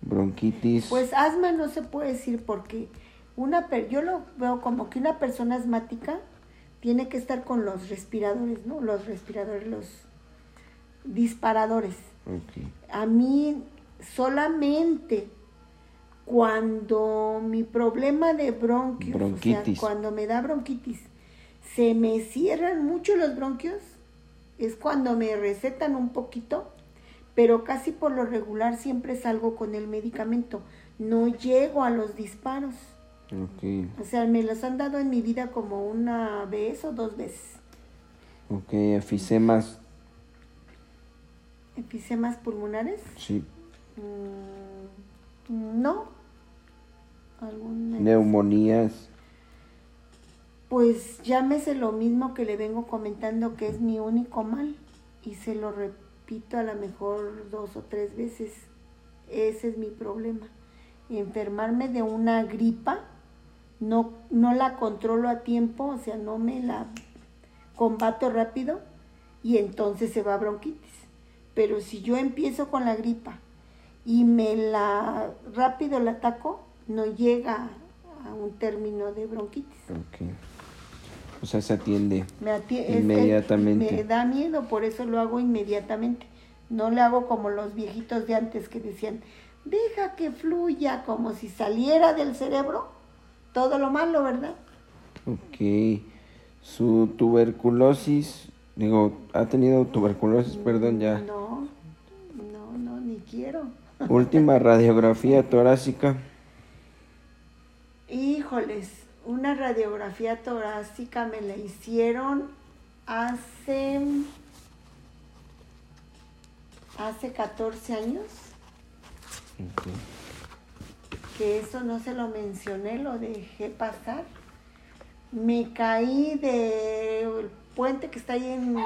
bronquitis. Pues asma no se puede decir porque una per- yo lo veo como que una persona asmática tiene que estar con los respiradores, ¿no? Los respiradores, los disparadores. Ok. A mí solamente cuando mi problema de bronquios, o sea, Bronquitis. cuando me da bronquitis, se me cierran mucho los bronquios, es cuando me recetan un poquito, pero casi por lo regular siempre salgo con el medicamento. No llego a los disparos. Ok. O sea, me los han dado en mi vida como una vez o dos veces. Ok. Efisemas. Efisemas pulmonares. Sí. Mm, no. ¿Alguna? Neumonías. Pues llámese lo mismo que le vengo comentando que es mi único mal y se lo repito a lo mejor dos o tres veces. Ese es mi problema. Enfermarme de una gripa, no, no la controlo a tiempo, o sea, no me la combato rápido y entonces se va bronquitis. Pero si yo empiezo con la gripa y me la rápido la ataco, no llega a un término de bronquitis. Ok. O sea, se atiende. Me es que Inmediatamente. me da miedo, por eso lo hago inmediatamente. No le hago como los viejitos de antes que decían, deja que fluya, como si saliera del cerebro todo lo malo, ¿verdad? Ok. Su tuberculosis. Digo, ha tenido tuberculosis, perdón, ya. No, no, no, ni quiero. Última radiografía torácica. Híjoles, una radiografía torácica me la hicieron hace hace 14 años, Ok. que eso no se lo mencioné, lo dejé pasar. Me caí del puente que está ahí en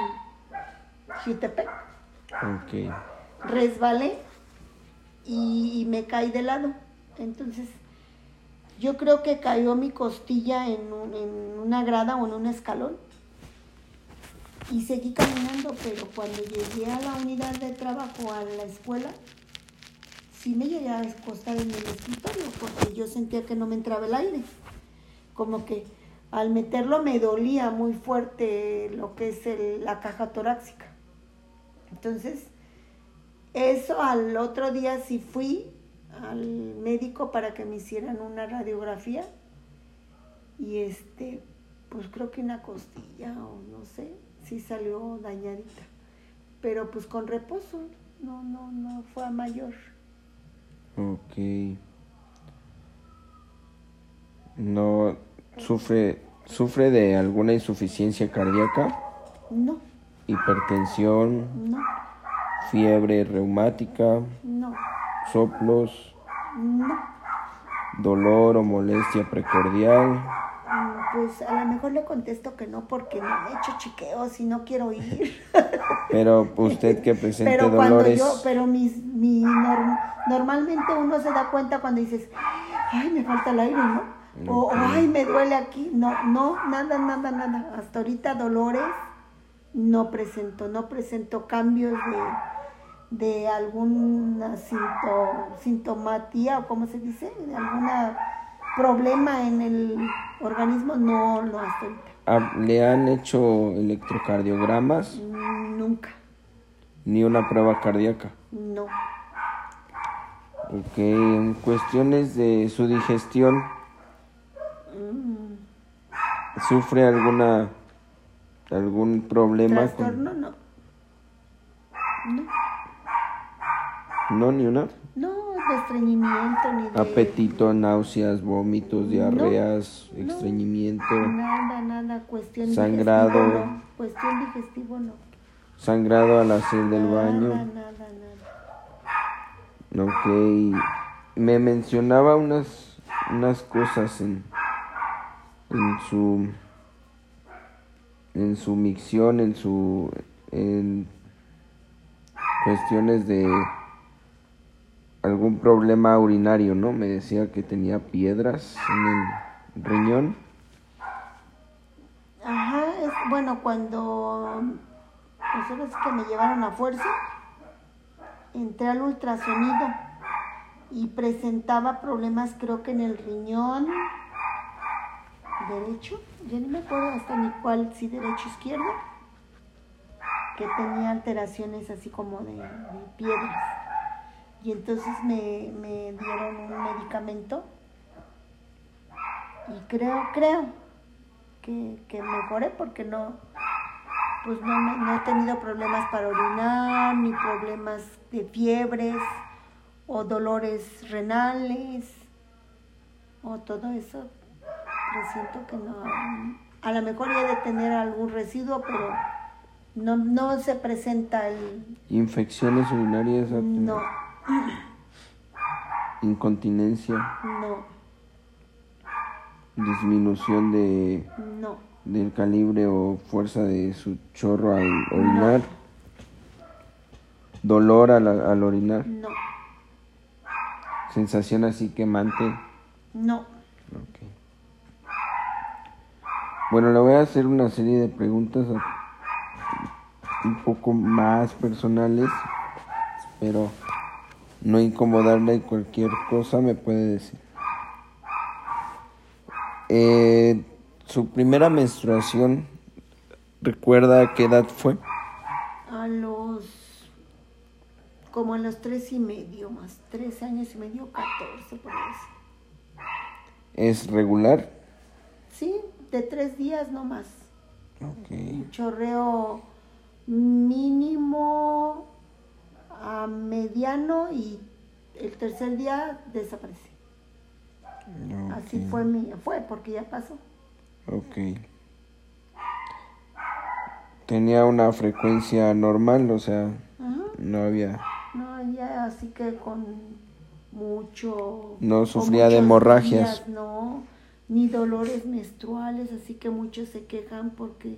Jutepec, Ok. resbalé y, me caí de lado. Entonces, yo creo que cayó mi costilla en, un- en una grada o en un escalón. Y seguí caminando, pero cuando llegué a la unidad de trabajo, a la escuela, sí me llegué a acostar en el escritorio porque yo sentía que no me entraba el aire. Como que al meterlo me dolía muy fuerte lo que es la caja torácica. Entonces, eso al otro día sí fui al médico para que me hicieran una radiografía y este, pues creo que una costilla o no sé, sí salió dañadita. Pero pues con reposo, no, no, no fue a mayor. Ok. No sufre sufre de alguna insuficiencia cardíaca, No, hipertensión, no, fiebre reumática, no, soplos, no. dolor o molestia precordial. Mm, Pues a lo mejor le contesto que no porque no he hecho chiqueos y no quiero ir. (laughs) Pero usted que presente pero cuando dolores, yo, pero mis, mi norm- normalmente uno se da cuenta cuando dices, ay, me falta el aire, ¿no? O, Ok. ay, me duele aquí. No, no, nada, nada, nada. Hasta ahorita dolores no presento, no presento cambios de, de alguna sinto, sintomatía o cómo se dice, de alguna problema en el organismo, no, no hasta ahorita. ah, le han hecho electrocardiogramas Mm, Nunca, ni una prueba cardíaca. no. Ok, en cuestiones de su digestión, Mm. ¿sufre alguna algún problema con- Trastorno no. No, No, ni una. no de estreñimiento ni de... Apetito, náuseas, vómitos, diarreas, no. estreñimiento, Nada, nada, cuestión Sangrado. digestivo no. Cuestión digestivo no. sangrado al hacer del nada, baño. Nada, nada. Ok. Me mencionaba unas, unas cosas en, en su en su micción, en su en cuestiones de algún problema urinario, ¿no? Me decía que tenía piedras en el riñón. Ajá, bueno cuando pues que me llevaron a fuerza, entré al ultrasonido y presentaba problemas creo que en el riñón derecho, ya ni me acuerdo hasta ni cuál, si derecho o izquierdo, que tenía alteraciones así como de, de piedras. Y entonces me, me dieron un medicamento y creo, creo que, que mejoré porque no, pues no, no he tenido problemas para orinar, ni problemas de fiebres o dolores renales o todo eso. Presiento que no. A lo mejor ya de tener algún residuo, pero no, no se presenta el... Infecciones urinarias, No, incontinencia, no, disminución de no, del calibre o fuerza de su chorro al orinar, dolor al, al orinar, no, sensación así quemante. no. Ok. Bueno, le voy a hacer una serie de preguntas un poco más personales. Espero no incomodarle y cualquier cosa me puede decir. Eh, su primera menstruación, ¿recuerda a qué edad fue? A los, como a los tres y medio, más tres años y medio, catorce por eso. ¿Es regular? Sí, de tres días no más. Ok. Chorreo mínimo a mediano y el tercer día desaparece. Así ok, fue mi, fue porque ya pasó. Ok. Tenía una frecuencia normal, o sea, Ajá. no había... No, ya así que con mucho... No con sufría de hemorragias. días, no, ni dolores menstruales, así que muchos se quejan porque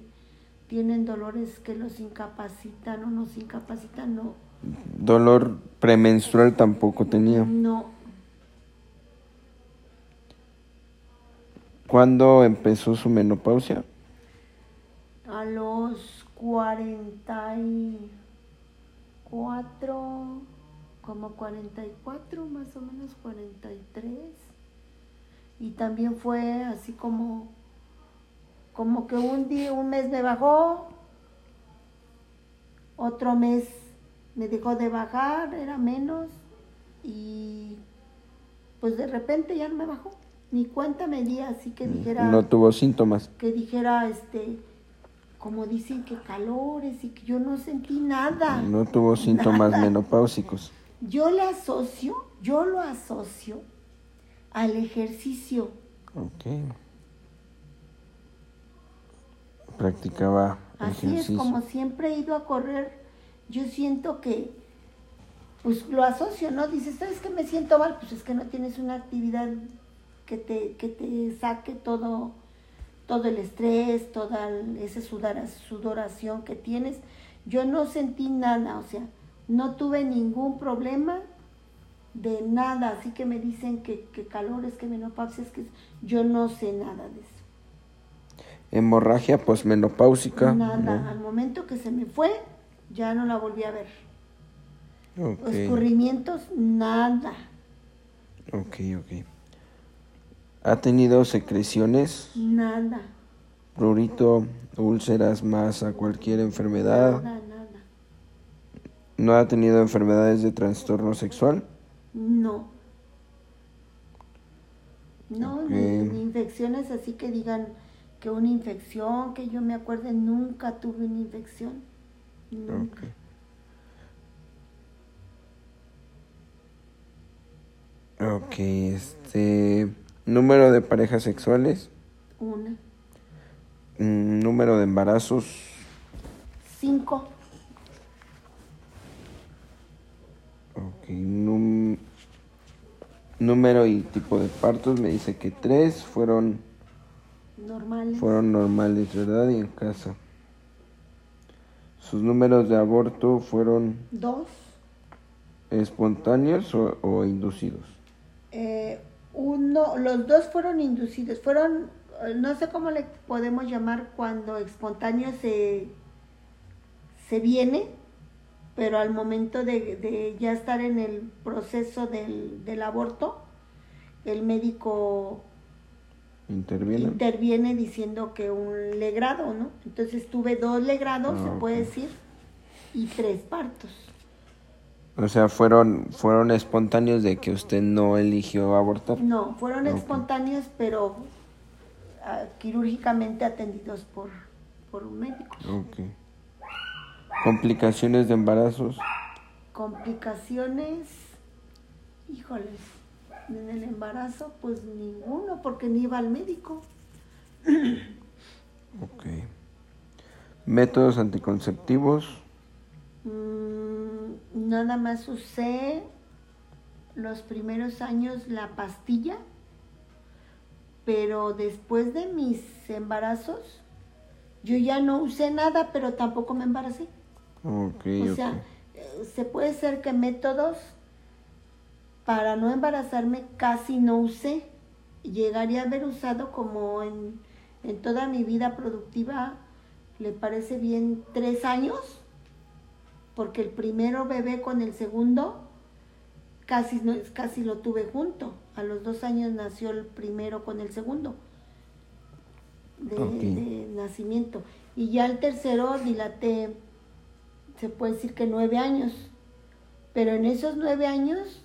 tienen dolores que los incapacitan o nos incapacitan, no. Dolor premenstrual tampoco tenía. No, ¿Cuándo empezó su menopausia? a los 44, como 44, más o menos 43. Y también fue así como, como que un día, un mes me bajó, otro mes me dejó de bajar, era menos, y pues de repente ya no me bajó. Ni cuenta me di así que dijera No tuvo síntomas. que dijera, este, como dicen que calores y que yo no sentí nada. No tuvo síntomas (laughs) menopáusicos. Yo le asocio, yo lo asocio al ejercicio. Ok. Practicaba Así ejercicio. es, como siempre he ido a correr, yo siento que, pues lo asocio, ¿no? Dices, ¿sabes qué me siento mal? Pues es que no tienes una actividad que te, que te saque todo, todo el estrés, toda esa sudoración que tienes. Yo no sentí nada, o sea, no tuve ningún problema de nada, así que me dicen que, que calores, que menopausia, es que yo no sé nada de eso. Hemorragia posmenopáusica. Nada, al momento que se me fue, ya no la volví a ver. ¿no? Ok, Escurrimientos, nada. ok, ok. ¿Ha tenido secreciones, Nada, prurito, úlceras, masa, cualquier enfermedad? nada, nada. ¿No ha tenido enfermedades de trastorno sexual? No. No, ni, infecciones así que digan que una infección, que yo me acuerde, nunca tuve una infección. Nunca. Okay. Ok, este. Número de parejas sexuales. Una. Mm, número de embarazos. Cinco. Ok, num- número y tipo de partos. Me dice que tres fueron, Normales. fueron normales, ¿verdad? Y en casa. Sus números de aborto fueron Dos. espontáneos o, o inducidos. Eh, uno, los dos fueron inducidos. Fueron, no sé cómo le podemos llamar cuando espontáneo se, se viene, pero al momento de, de ya estar en el proceso del, del aborto, el médico ¿Intervienen? interviene diciendo que un legrado, ¿no? Entonces tuve dos legrados, Ah, se puede decir, y tres partos. O sea, fueron, fueron espontáneos de que usted no eligió abortar. No, fueron espontáneos, pero ah, quirúrgicamente atendidos por, por un médico. Ok. Complicaciones de embarazos. Complicaciones, híjoles, en el embarazo, pues ninguno, porque ni iba al médico. Ok. Métodos anticonceptivos. Mm, nada más usé los primeros años la pastilla, pero después de mis embarazos, yo ya no usé nada, pero tampoco me embaracé. O sea, se puede ser que métodos para no embarazarme casi no usé. Llegaría a haber usado como en, en toda mi vida productiva, le parece bien, tres años, porque el primero bebé con el segundo casi, no, casi lo tuve junto. A los dos años nació el primero con el segundo de, de nacimiento. Y ya el tercero dilaté se puede decir que nueve años. Pero en esos nueve años,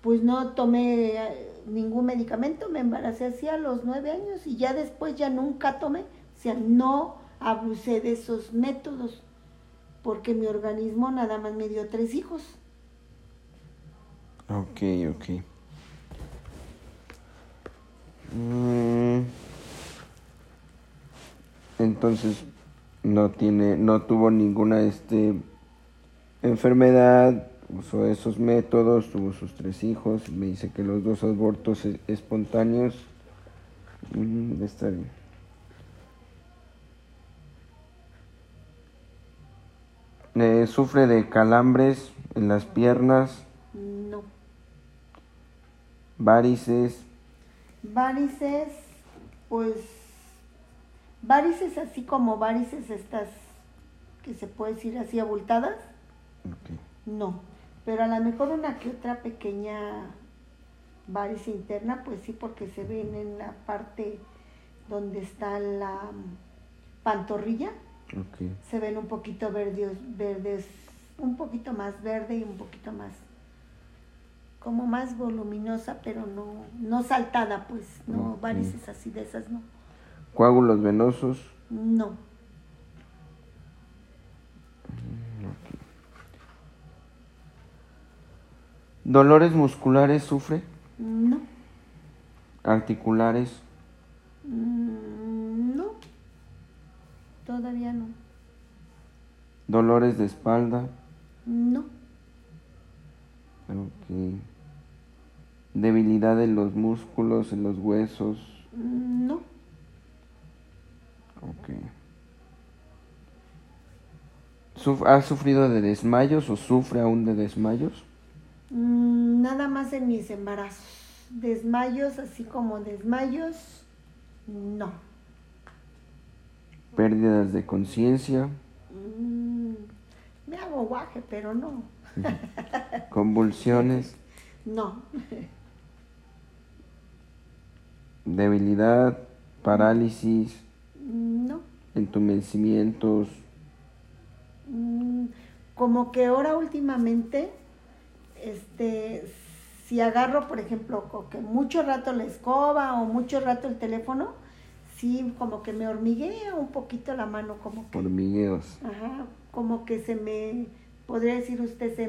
pues no tomé eh, ningún medicamento, me embaracé así a los nueve años y ya después ya nunca tomé. O sea, no abusé de esos métodos, porque mi organismo nada más me dio tres hijos. Ok, ok. Mm. Entonces no tiene, no tuvo ninguna este enfermedad, usó esos métodos, tuvo sus tres hijos, me dice que los dos abortos e- espontáneos mm, está bien. Eh, sufre de calambres en las piernas, No. varices, Varices, pues, varices así como varices estas que se puede decir así abultadas, ok. no. Pero a lo mejor una que otra pequeña varice interna, pues sí, porque se ven en la parte donde está la pantorrilla, ok. se ven un poquito verdes, verdes, un poquito más verde y un poquito más, como más voluminosa, pero no, no saltada, pues, no varices así de esas, no. Coágulos venosos, No, dolores musculares sufre, no, articulares, mm, no, todavía no, dolores de espalda, no, ok. Debilidad en los músculos, en los huesos, no, ok. Suf- ¿Ha sufrido de desmayos o sufre aún de desmayos? Mm, nada más en mis embarazos. Desmayos, así como desmayos, no. Pérdidas de conciencia, Mm, me hago guaje, pero no. (laughs) convulsiones, No, debilidad, parálisis, no. entumecimientos, Mm, Como que ahora últimamente, este, si agarro, por ejemplo, que mucho rato la escoba o mucho rato el teléfono, sí, como que me hormiguea un poquito la mano, como que, hormigueos. ajá, como que se me, podría decir usted, se